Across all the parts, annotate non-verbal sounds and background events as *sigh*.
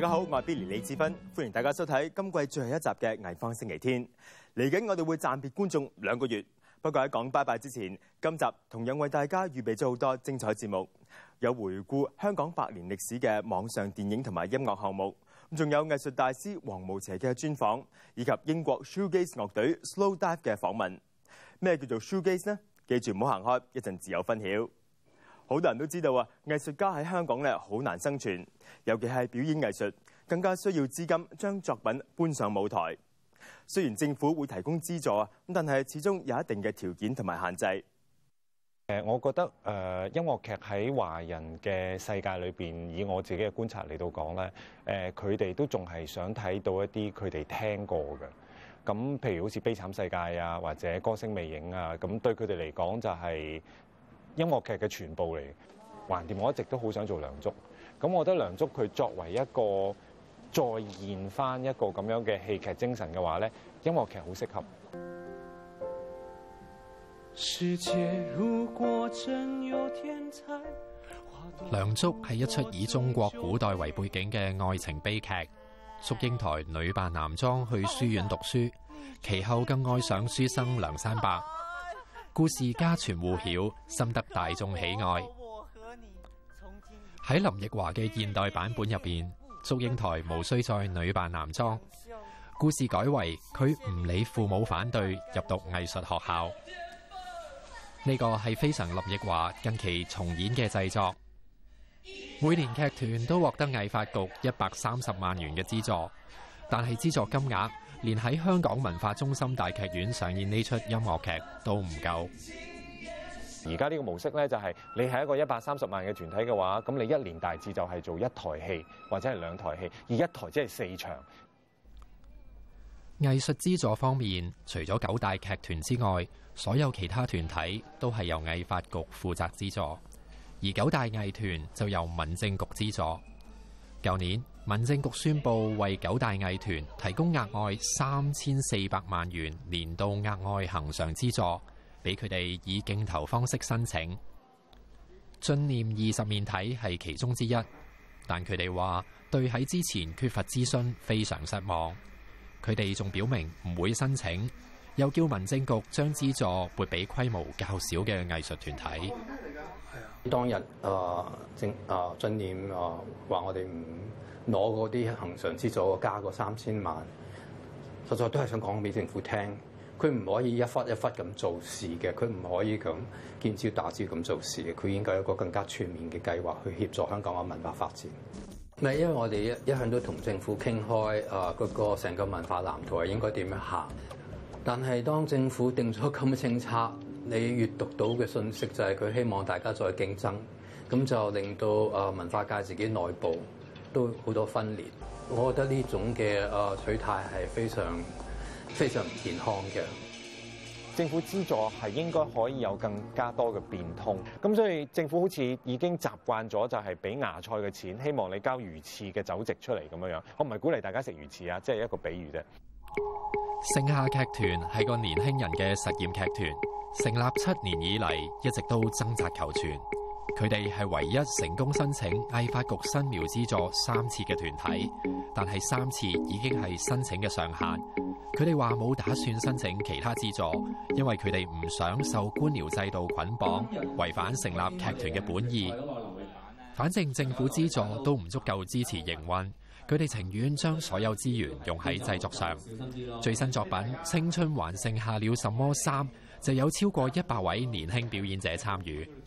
大家好，我系 Billy 李志斌，欢迎大家收睇今季最后一集嘅艺方星期天。嚟紧我哋会暂别观众两个月，不过喺讲拜拜之前，今集同样为大家预备咗好多精彩节目，有回顾香港百年历史嘅网上电影同埋音乐项目，仲有艺术大师黄邪嘅专访，以及英国 Shoegaze 乐队 Slow Dive 嘅访问。咩叫做 Shoegaze 呢？记住唔好行开，一阵自有分晓。好多人都知道啊，藝術家喺香港咧好難生存，尤其係表演藝術更加需要資金將作品搬上舞台。雖然政府會提供資助啊，咁但係始終有一定嘅條件同埋限制。誒，我覺得誒音樂劇喺華人嘅世界裏邊，以我自己嘅觀察嚟到講咧，誒佢哋都仲係想睇到一啲佢哋聽過嘅。咁譬如好似《悲慘世界》啊，或者《歌声魅影》啊，咁對佢哋嚟講就係。音樂劇嘅全部嚟，橫掂我一直都好想做梁祝，咁我覺得梁祝佢作為一個再現翻一個咁樣嘅戲劇精神嘅話咧，音樂劇好適合。梁祝係一出以中國古代為背景嘅愛情悲劇，祝英台女扮男裝去書院讀書，其後更愛上書生梁山伯。故事家传户晓，深得大众喜爱。喺林奕华嘅现代版本入边，祝英台无需再女扮男装，故事改为佢唔理父母反对入读艺术学校。呢个系非常林奕华近期重演嘅制作。每年剧团都获得艺发局一百三十万元嘅资助，但系资助金额。连喺香港文化中心大剧院上演呢出音乐剧都唔够。而家呢个模式呢，就系你系一个一百三十万嘅团体嘅话，咁你一年大致就系做一台戏或者系两台戏，而一台即系四场。艺术资助方面，除咗九大剧团之外，所有其他团体都系由艺发局负责资助，而九大艺团就由民政局资助。旧年。民政局宣布为九大艺团提供额外三千四百万元年度额外恒常资助，俾佢哋以竞投方式申请。进念二十面体系其中之一，但佢哋话对喺之前缺乏咨询非常失望。佢哋仲表明唔会申请，又叫民政局将资助拨俾规模较小嘅艺术团体。当日啊，政啊，念啊，话我哋唔。攞嗰啲恒常資助加個三千萬，實在都係想講俾政府聽。佢唔可以一忽一忽咁做事嘅，佢唔可以咁見招打招咁做事嘅。佢應該有一個更加全面嘅計劃去協助香港嘅文化發展。唔因為我哋一一向都同政府傾開啊，嗰個成個文化藍圖係應該點樣行？但係當政府定咗咁嘅政策，你閲讀到嘅信息就係佢希望大家再競爭，咁就令到啊文化界自己內部。都好多分裂，我覺得呢種嘅啊取態係非常非常唔健康嘅。政府資助係應該可以有更加多嘅變通，咁所以政府好似已經習慣咗就係俾芽菜嘅錢，希望你交魚翅嘅酒席出嚟咁樣樣。我唔係鼓勵大家食魚翅啊，即係一個比喻啫。盛夏劇團係個年輕人嘅實驗劇團，成立七年以嚟一直都掙扎求存。佢哋係唯一成功申請藝發局新苗資助三次嘅團體，但係三次已經係申請嘅上限。佢哋話冇打算申請其他資助，因為佢哋唔想受官僚制度捆綁，違反成立劇團嘅本意。反正政府資助都唔足夠支持營運，佢哋情願將所有資源用喺製作上。最新作品《青春還剩下了什麼》三就有超過一百位年輕表演者參與。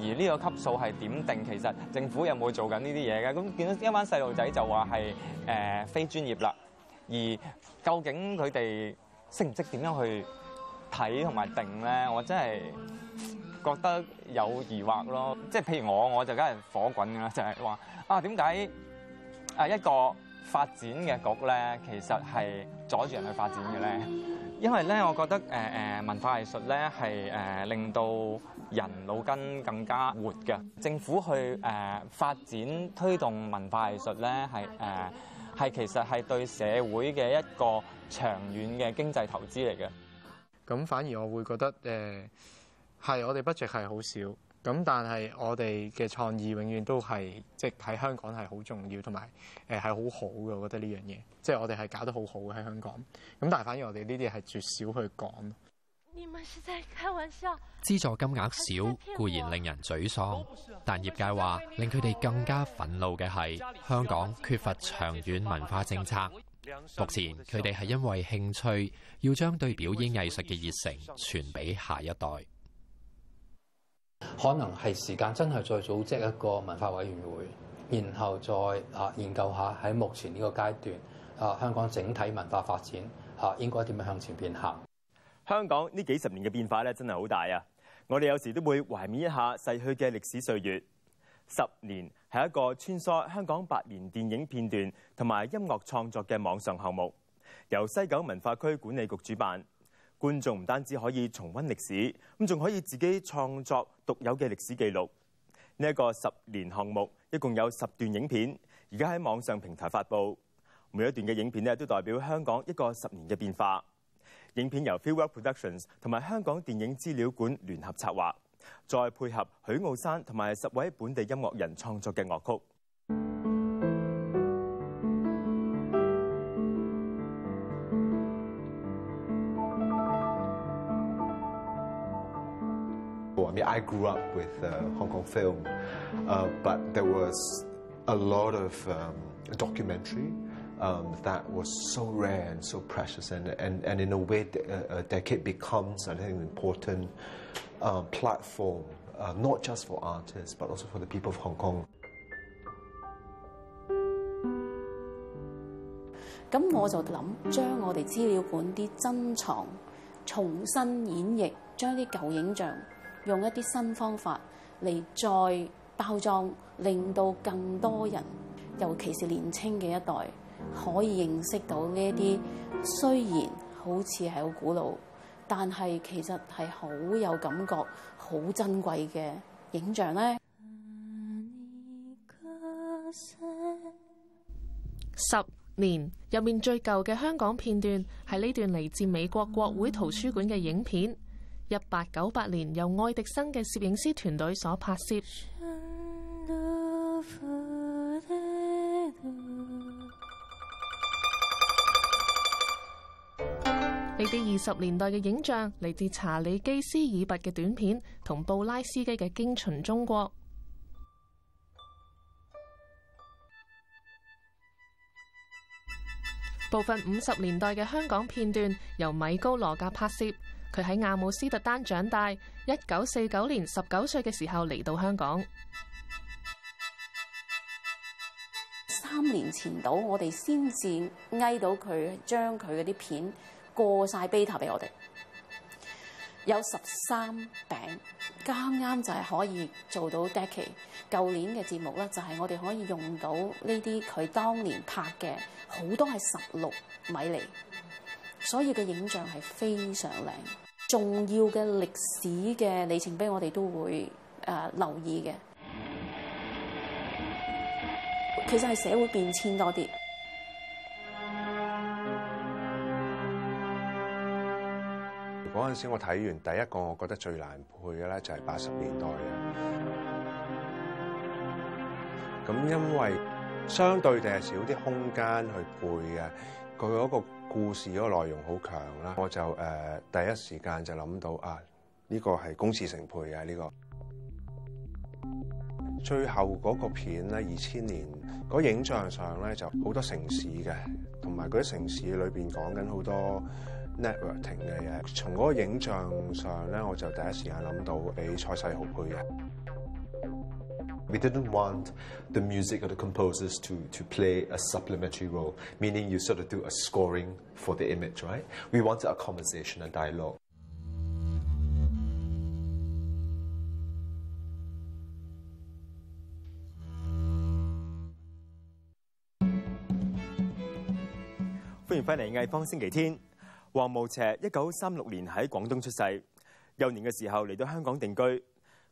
而呢個級數係點定？其實政府有冇做緊呢啲嘢嘅？咁見到一班細路仔就話係誒非專業啦。而究竟佢哋識唔識點樣去睇同埋定咧？我真係覺得有疑惑咯。即係譬如我，我就梗係火滾啦，就係話啊點解啊一個發展嘅局咧，其實係阻住人去發展嘅咧？因為咧，我覺得誒誒文化藝術咧係誒令到人腦筋更加活嘅。政府去誒發展推動文化藝術咧係誒係其實係對社會嘅一個長遠嘅經濟投資嚟嘅。咁反而我會覺得誒係我哋 budget 係好少。咁但係我哋嘅創意永遠都係即係喺香港係好重要，同埋誒係好好嘅。我覺得呢樣嘢，即係我哋係搞得好好嘅喺香港。咁但係反而我哋呢啲係絕少去講。你們是在開玩笑？資助金額少固然令人沮喪，但業界話令佢哋更加憤怒嘅係香港缺乏長遠文化政策。目前佢哋係因為興趣要將對表演藝術嘅熱誠傳俾下一代。可能系时间真系再组织一个文化委员会，然后再啊研究下喺目前呢个阶段啊香港整体文化发展吓应该点样向前边行？香港呢几十年嘅变化咧真系好大啊！我哋有时都会怀念一下逝去嘅历史岁月。十年系一个穿梭香港百年电影片段同埋音乐创作嘅网上项目，由西九文化区管理局主办。觀眾唔單止可以重温歷史，咁仲可以自己創作獨有嘅歷史記錄。呢一個十年項目一共有十段影片，而家喺網上平台發布。每一段嘅影片咧，都代表香港一個十年嘅變化。影片由 Feel Work Productions 同埋香港電影資料館聯合策劃，再配合許傲山同埋十位本地音樂人創作嘅樂曲。I grew up with uh, Hong Kong film, uh, but there was a lot of um, documentary um, that was so rare and so precious, and, and, and in a way, a, uh, a decade becomes, I think, an important um, platform, uh, not just for artists, but also for the people of Hong Kong. 咁我就諗將我哋資料館啲珍藏重新演繹，將啲舊影像。用一啲新方法嚟再包装，令到更多人，尤其是年青嘅一代，可以认识到呢一啲虽然好似系好古老，但系其实系好有感觉、好珍贵嘅影像咧。十年入面最旧嘅香港片段系呢段嚟自美国国会图书馆嘅影片。一八九八年由爱迪生嘅摄影师团队所拍摄。呢啲二十年代嘅影像嚟自查理基斯尔拔嘅短片同布拉斯基嘅《惊寻中国》。部分五十年代嘅香港片段由米高罗格拍摄。佢喺阿姆斯特丹長大，一九四九年十九歲嘅時候嚟到香港。三年前到，我哋先至挨到佢將佢嗰啲片過晒 beta 俾我哋，有十三餅，啱啱就係可以做到。d e c k y 舊年嘅節目咧，就係我哋可以用到呢啲佢當年拍嘅，好多係十六米嚟。所以嘅影像係非常靚，重要嘅歷史嘅里程碑，我哋都會誒留意嘅。其實係社會變遷多啲。嗰陣時我睇完第一個，我覺得最難配嘅咧就係八十年代嘅。咁因為相對地係少啲空間去配嘅。佢嗰個故事嗰個內容好強啦，我就誒第一時間就諗到啊，呢個係公事成配啊呢個。最後嗰個片咧，二千年嗰影像上咧就好多城市嘅，同埋嗰啲城市裏邊講緊好多 networking 嘅嘢。從嗰個影像上咧，我就第一時間諗到俾蔡世豪配嘅。We didn't want the music or the composers to, to play a supplementary role, meaning you sort of do a scoring for the image, right? We wanted a conversation, a dialogue. 歡迎翻嚟《藝方星期天》。黃無邪一九三六年喺廣東出世，幼年嘅時候嚟到香港定居。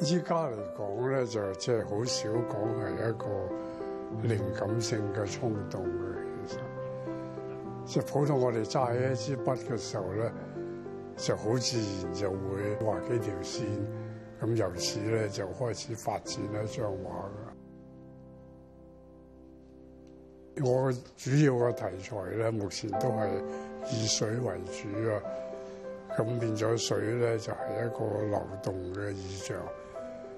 依家嚟講咧，就即係好少講係一個靈感性嘅衝動嘅。其實即普通我哋揸起一支筆嘅時候咧，就好自然就會畫幾條線，咁由此咧就開始發展一張畫嘅。我主要嘅題材咧，目前都係以水為主啊。咁變咗水咧，就係一個流動嘅意象。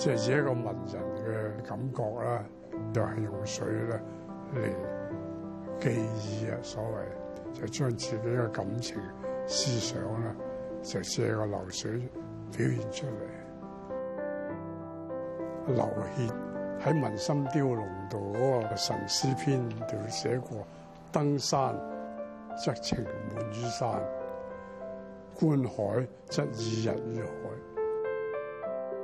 即係自己一個文人嘅感覺啦，又係用水咧嚟記憶啊！所謂就將自己嘅感情、思想啦，就借個流水表現出嚟。劉血喺《文心雕龍》度嗰個神詩篇度寫過：登山則情滿於山，觀海則意人於海。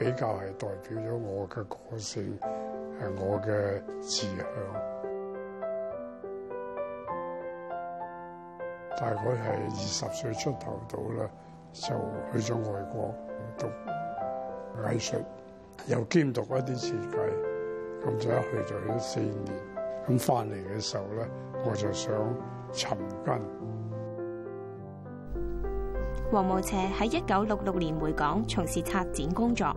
比較係代表咗我嘅個性，係我嘅志向。大概係二十歲出頭到啦，就去咗外國讀藝術，又兼讀一啲設計。咁就一去就去咗四年。咁翻嚟嘅時候咧，我就想尋根。黃慕邪喺一九六六年回港，從事策展工作。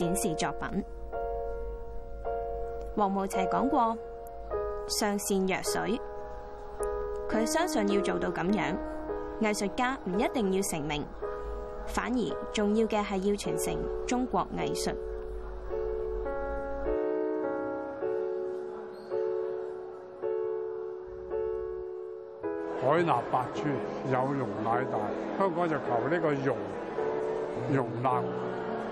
展示作品，黄慕垂讲过：上善若水，佢相信要做到咁样，艺术家唔一定要成名，反而重要嘅系要传承中国艺术。海纳百川，有容乃大。香港就求呢个容容纳。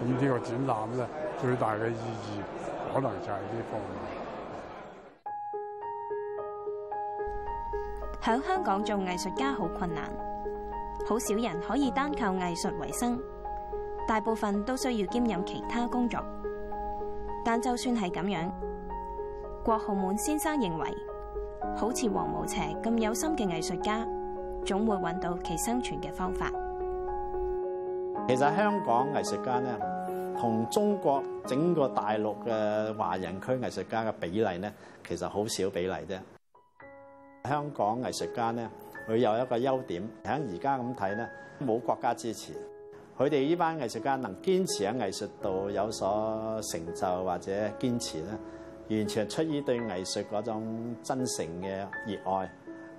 咁呢個展覽咧，最大嘅意義可能就係呢方面。喺香港做藝術家好困難，好少人可以單靠藝術為生，大部分都需要兼任其他工作。但就算係咁樣，郭浩滿先生認為，好似黃毛邪咁有心嘅藝術家，總會揾到其生存嘅方法。其實香港藝術家咧，同中國整個大陸嘅華人區藝術家嘅比例咧，其實好少比例啫。香港藝術家咧，佢有一個優點，喺而家咁睇咧，冇國家支持，佢哋呢班藝術家能堅持喺藝術度有所成就或者堅持咧，完全出於對藝術嗰種真誠嘅熱愛、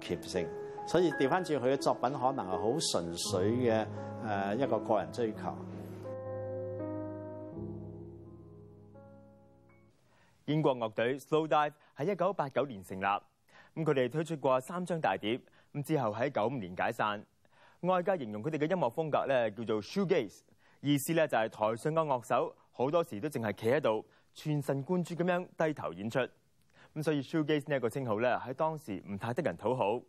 虔誠。所以調翻轉佢嘅作品，可能係好純粹嘅誒一個個人追求。英國樂隊 Slow Dive 喺一九八九年成立，咁佢哋推出過三張大碟，咁之後喺九五年解散。外界形容佢哋嘅音樂風格咧叫做 Shoegaze，意思咧就係台上嘅樂手好多時都淨係企喺度全神貫注咁樣低頭演出，咁所以 Shoegaze 呢一個稱號咧喺當時唔太得人討好。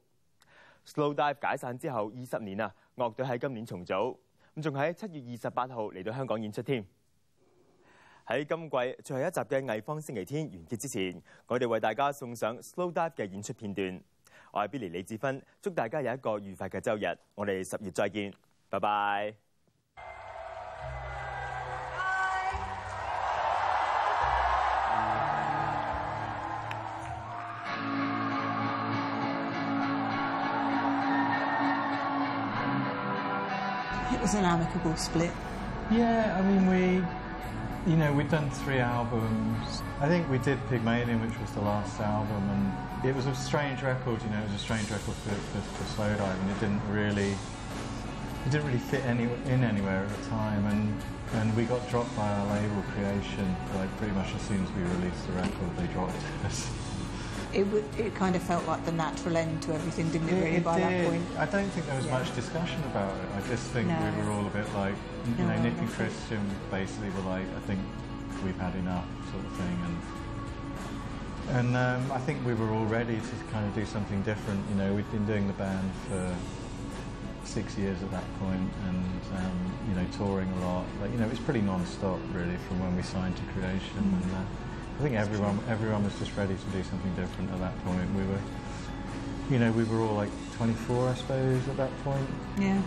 Slow Dive 解散之後二十年啊，樂隊喺今年重組，咁仲喺七月二十八號嚟到香港演出添。喺今季最後一集嘅藝方星期天完結之前，我哋為大家送上 Slow Dive 嘅演出片段。我係 Billy 李志芬，祝大家有一個愉快嘅周日。我哋十月再見，拜拜。amicable split? Yeah, I mean, we, you know, we'd done three albums. I think we did Pygmalion, which was the last album, and it was a strange record, you know, it was a strange record for, for, for Slow and it didn't really, it didn't really fit any, in anywhere at the time, and and we got dropped by our label creation, like pretty much as soon as we released the record, they dropped us. *laughs* it, w- it kind of felt like the natural end to everything, didn't it, it really, it by did. that point? I don't think there was yeah. much discussion about it. I just think no. we were all a bit like, you no, know, Nick and Christian basically were like, I think we've had enough, sort of thing. and and um, I think we were all ready to kind of do something different. You know, we'd been doing the band for six years at that point, and um, you know, touring a lot. But you know, it was pretty non-stop really from when we signed to Creation, mm. and uh, I think everyone everyone was just ready to do something different at that point. We were, you know, we were all like 24, I suppose, at that point. Yeah.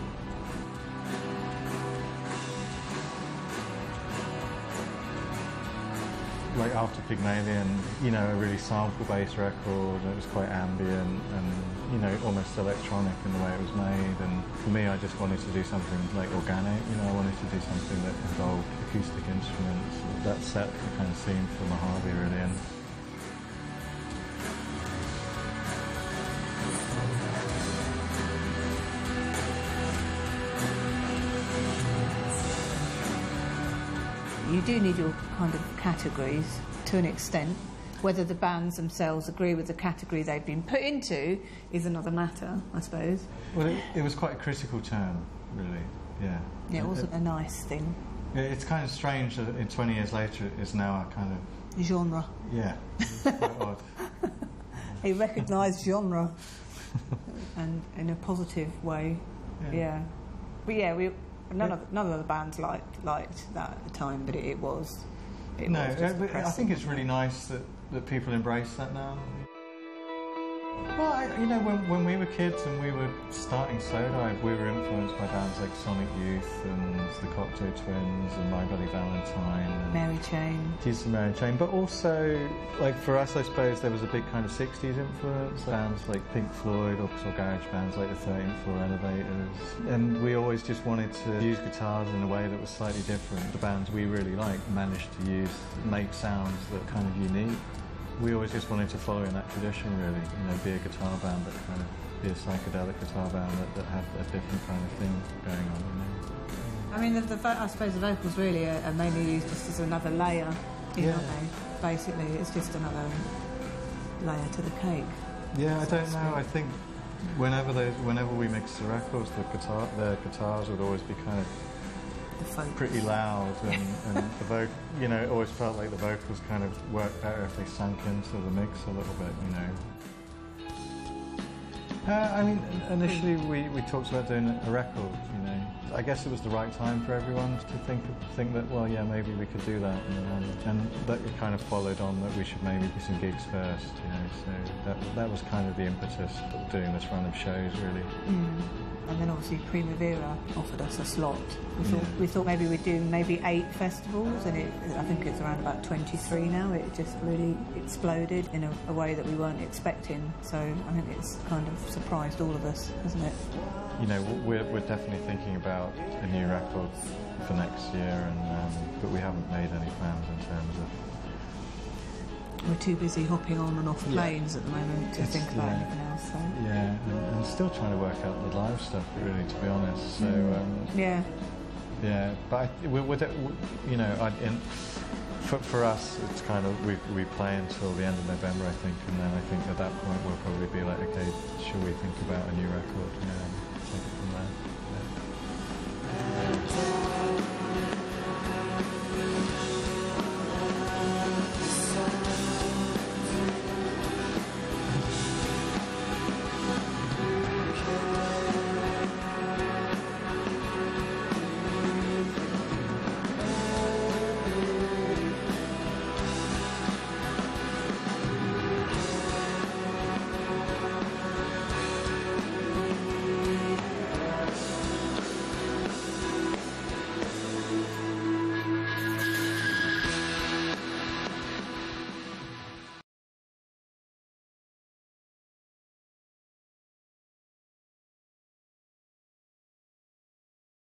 like after Pygmalion, you know, a really sample-based record. It was quite ambient and you know almost electronic in the way it was made. And for me, I just wanted to do something like organic. You know, I wanted to do something that involved acoustic instruments. That set the kind of scene for Mojave really. And you do need your kind of categories to an extent. Whether the bands themselves agree with the category they've been put into is another matter, I suppose. Well, it, it was quite a critical term, really. Yeah. Yeah, it wasn't it, a nice thing. It's kind of strange that in 20 years later, it's now a kind of genre. Yeah, quite *laughs* odd. A recognised genre, *laughs* and in a positive way. Yeah. yeah. But yeah, we none of none of the bands liked liked that at the time, but it, it was it no, I think it's really nice that, that people embrace that now. Well, I, you know, when, when we were kids and we were starting Sodive, we were influenced by bands like Sonic Youth and Cocteau Twins and My Bloody Valentine. And Mary Chain. Jesus Mary Chain. But also, like for us, I suppose there was a big kind of 60s influence. Bands like Pink Floyd or, garage bands like the 13th Floor Elevators. And we always just wanted to use guitars in a way that was slightly different. The bands we really liked managed to use, make sounds that are kind of unique. We always just wanted to follow in that tradition, really. You know, be a guitar band that kind of be a psychedelic guitar band that, that have a different kind of thing going on in there. I mean, the, the, I suppose the vocals really are, mainly used just as another layer, you yeah. know. Basically, it's just another layer to the cake. Yeah, I don't know. I think whenever they, whenever we mix the records, the guitar, their guitars would always be kind of pretty loud, and, and the vocal, you know, it always felt like the vocals kind of worked better if they sunk into the mix a little bit, you know. Uh, I mean, initially we, we talked about doing a record, you know, I guess it was the right time for everyone to think think that well yeah maybe we could do that and, um, and that kind of followed on that we should maybe do some gigs first you know so that, that was kind of the impetus of doing this run of shows really. Mm. And then obviously Primavera offered us a slot. We thought, we thought maybe we'd do maybe eight festivals, and it, I think it's around about 23 now. It just really exploded in a, a way that we weren't expecting. So I think it's kind of surprised all of us, hasn't it? You know, we're, we're definitely thinking about a new record for next year, and um, but we haven't made any plans in terms of we're too busy hopping on and off planes yeah. at the moment to it's, think about yeah. anything else. So. Yeah, and, and, still trying to work out the live stuff, really, to be honest. So mm. um, yeah, yeah, but I, with, with it, you know, I, in, for, for us, it's kind of we, we play until the end of November, I think, and then I think at that point we'll probably be like, okay, should we think about a new record? Yeah. Um,